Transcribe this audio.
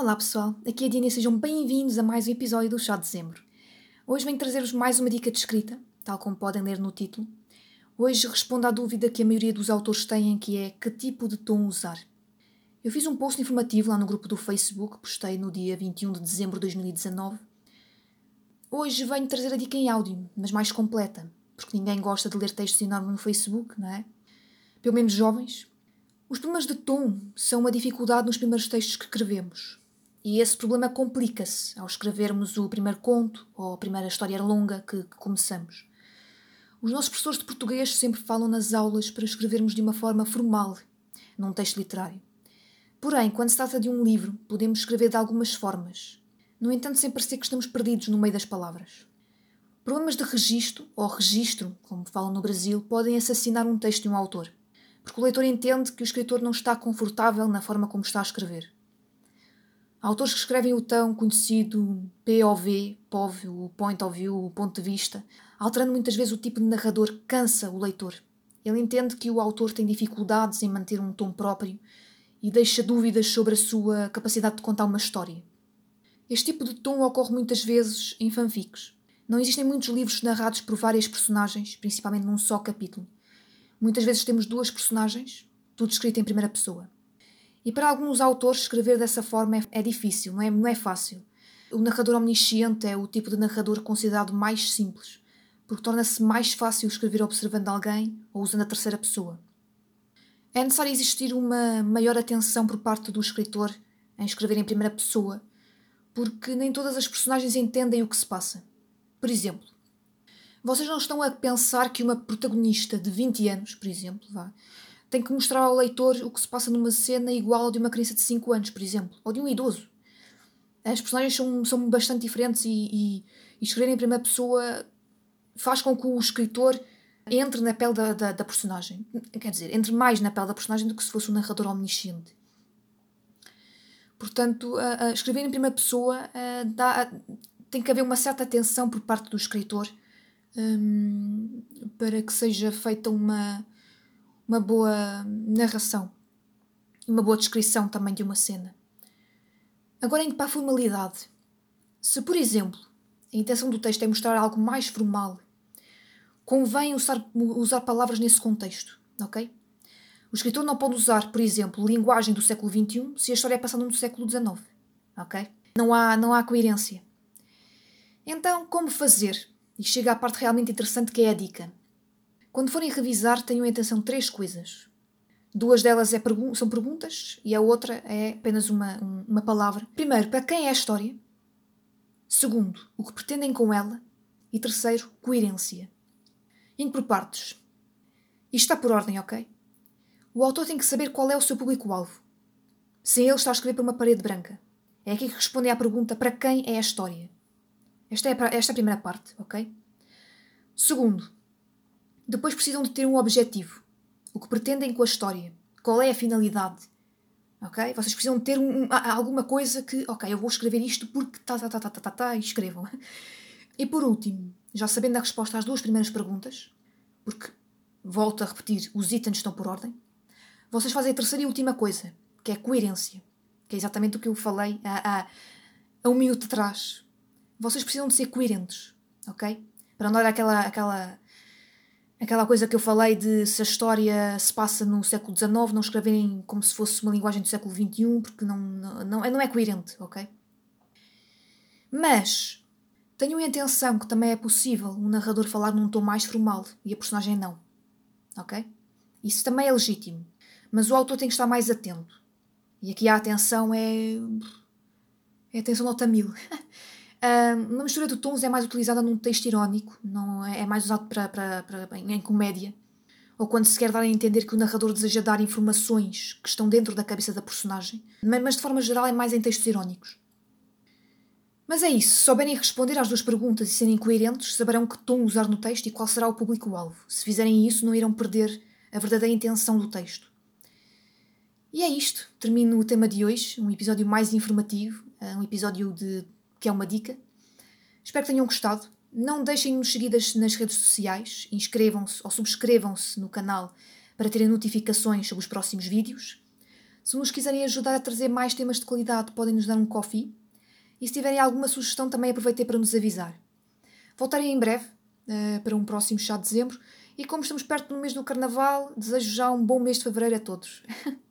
Olá pessoal, aqui é a Diana e sejam bem-vindos a mais um episódio do Chá de Dezembro. Hoje venho trazer-vos mais uma dica de escrita, tal como podem ler no título. Hoje respondo à dúvida que a maioria dos autores têm, que é que tipo de tom usar. Eu fiz um post informativo lá no grupo do Facebook, postei no dia 21 de dezembro de 2019. Hoje venho trazer a dica em áudio, mas mais completa, porque ninguém gosta de ler textos enormes no Facebook, não é? Pelo menos jovens. Os problemas de tom são uma dificuldade nos primeiros textos que escrevemos. E esse problema complica-se ao escrevermos o primeiro conto ou a primeira história longa que, que começamos. Os nossos professores de português sempre falam nas aulas para escrevermos de uma forma formal, num texto literário. Porém, quando se trata de um livro, podemos escrever de algumas formas. No entanto, sem parecer que estamos perdidos no meio das palavras. Problemas de registro, ou registro, como falam no Brasil, podem assassinar um texto de um autor, porque o leitor entende que o escritor não está confortável na forma como está a escrever. Autores que escrevem o tão conhecido POV, POV, o point of view, o ponto de vista, alterando muitas vezes o tipo de narrador cansa o leitor. Ele entende que o autor tem dificuldades em manter um tom próprio e deixa dúvidas sobre a sua capacidade de contar uma história. Este tipo de tom ocorre muitas vezes em fanfics. Não existem muitos livros narrados por várias personagens, principalmente num só capítulo. Muitas vezes temos duas personagens, tudo escrito em primeira pessoa. E para alguns autores escrever dessa forma é, é difícil, não é, não é fácil. O narrador omnisciente é o tipo de narrador considerado mais simples, porque torna-se mais fácil escrever observando alguém ou usando a terceira pessoa. É necessário existir uma maior atenção por parte do escritor em escrever em primeira pessoa, porque nem todas as personagens entendem o que se passa. Por exemplo, vocês não estão a pensar que uma protagonista de 20 anos, por exemplo, vá, tem que mostrar ao leitor o que se passa numa cena igual de uma criança de 5 anos, por exemplo, ou de um idoso. As personagens são, são bastante diferentes e, e, e escrever em primeira pessoa faz com que o escritor entre na pele da, da, da, personagem. Quer dizer, entre mais na pele da personagem do que se fosse um narrador omnisciente. Portanto, a, a escrever em primeira pessoa dá, tem que haver uma certa atenção por parte do escritor um, para que seja feita uma, uma boa narração e uma boa descrição também de uma cena. Agora, indo para a formalidade. Se, por exemplo, a intenção do texto é mostrar algo mais formal, convém usar, usar palavras nesse contexto, ok? O escritor não pode usar, por exemplo, linguagem do século XXI se a história é passada no século XIX, ok? Não há, não há coerência. Então, como fazer? E chega à parte realmente interessante que é a dica. Quando forem revisar, tenham em atenção três coisas. Duas delas é pergun são perguntas e a outra é apenas uma, um, uma palavra. Primeiro, para quem é a história? Segundo, o que pretendem com ela? E terceiro, coerência. Indo por partes. Isto está por ordem, ok? O autor tem que saber qual é o seu público-alvo. Sem ele está a escrever para uma parede branca. É aqui que respondem à pergunta para quem é a história. Esta é a, esta é a primeira parte, ok? Segundo, depois precisam de ter um objetivo. O que pretendem com a história. Qual é a finalidade. Ok? Vocês precisam de ter um, alguma coisa que, ok, eu vou escrever isto porque tá, tá, tá, tá, tá, tá, tá, e escrevam. E por último, já sabendo a resposta às duas primeiras perguntas, porque, volto a repetir, os itens estão por ordem, vocês fazem a terceira e última coisa, que é coerência. Que é exatamente o que eu falei há, há, há um minuto atrás. Vocês precisam de ser coerentes, ok? Para não dar aquela, aquela Aquela coisa que eu falei de se a história se passa no século XIX, não escreverem como se fosse uma linguagem do século XXI, porque não, não, não é coerente, ok? Mas tenham em atenção que também é possível um narrador falar num tom mais formal e a personagem não, ok? Isso também é legítimo, mas o autor tem que estar mais atento. E aqui a atenção é. é atenção nota mil. Uma mistura de tons é mais utilizada num texto irónico, não é, é mais usado para, para, para, em comédia, ou quando se quer dar a entender que o narrador deseja dar informações que estão dentro da cabeça da personagem, mas de forma geral é mais em textos irónicos. Mas é isso, se souberem responder às duas perguntas e serem coerentes, saberão que tom usar no texto e qual será o público-alvo. Se fizerem isso, não irão perder a verdadeira intenção do texto. E é isto. Termino o tema de hoje, um episódio mais informativo, ah, um episódio de que é uma dica. Espero que tenham gostado. Não deixem de nos seguir nas redes sociais, inscrevam-se ou subscrevam-se no canal para terem notificações sobre os próximos vídeos. Se nos quiserem ajudar a trazer mais temas de qualidade, podem nos dar um coffee. E se tiverem alguma sugestão, também aproveitei para nos avisar. Voltarei em breve uh, para um próximo chá de dezembro. E como estamos perto do mês do Carnaval, desejo já um bom mês de fevereiro a todos.